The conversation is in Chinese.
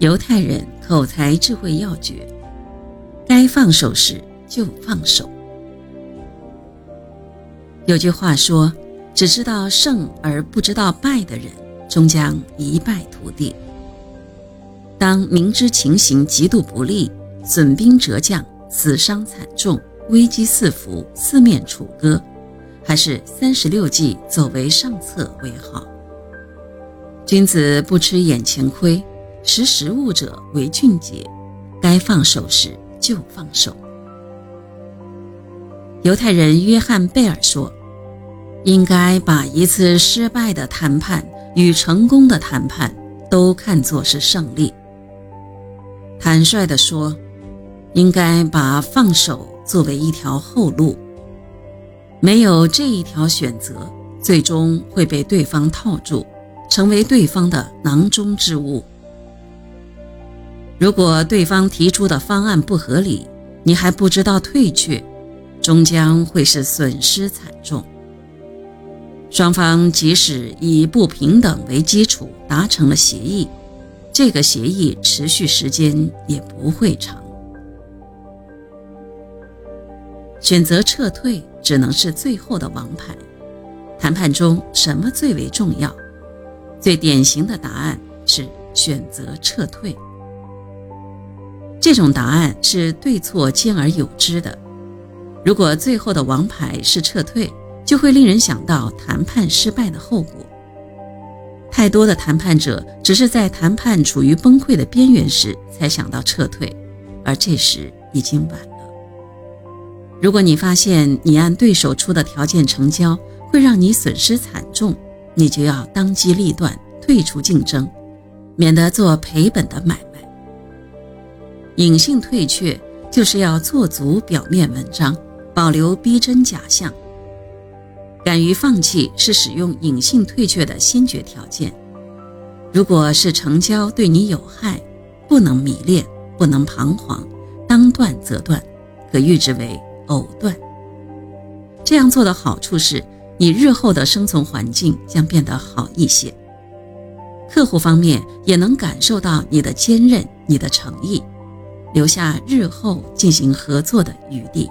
犹太人口才智慧要诀：该放手时就放手。有句话说：“只知道胜而不知道败的人，终将一败涂地。”当明知情形极度不利，损兵折将，死伤惨重，危机四伏，四面楚歌，还是三十六计，走为上策为好。君子不吃眼前亏。识时务者为俊杰，该放手时就放手。犹太人约翰贝尔说：“应该把一次失败的谈判与成功的谈判都看作是胜利。”坦率地说，应该把放手作为一条后路。没有这一条选择，最终会被对方套住，成为对方的囊中之物。如果对方提出的方案不合理，你还不知道退却，终将会是损失惨重。双方即使以不平等为基础达成了协议，这个协议持续时间也不会长。选择撤退只能是最后的王牌。谈判中什么最为重要？最典型的答案是选择撤退。这种答案是对错兼而有之的。如果最后的王牌是撤退，就会令人想到谈判失败的后果。太多的谈判者只是在谈判处于崩溃的边缘时才想到撤退，而这时已经晚了。如果你发现你按对手出的条件成交会让你损失惨重，你就要当机立断退出竞争，免得做赔本的买卖。隐性退却就是要做足表面文章，保留逼真假象。敢于放弃是使用隐性退却的先决条件。如果是成交对你有害，不能迷恋，不能彷徨，当断则断，可喻之为藕断。这样做的好处是，你日后的生存环境将变得好一些。客户方面也能感受到你的坚韧，你的诚意。留下日后进行合作的余地。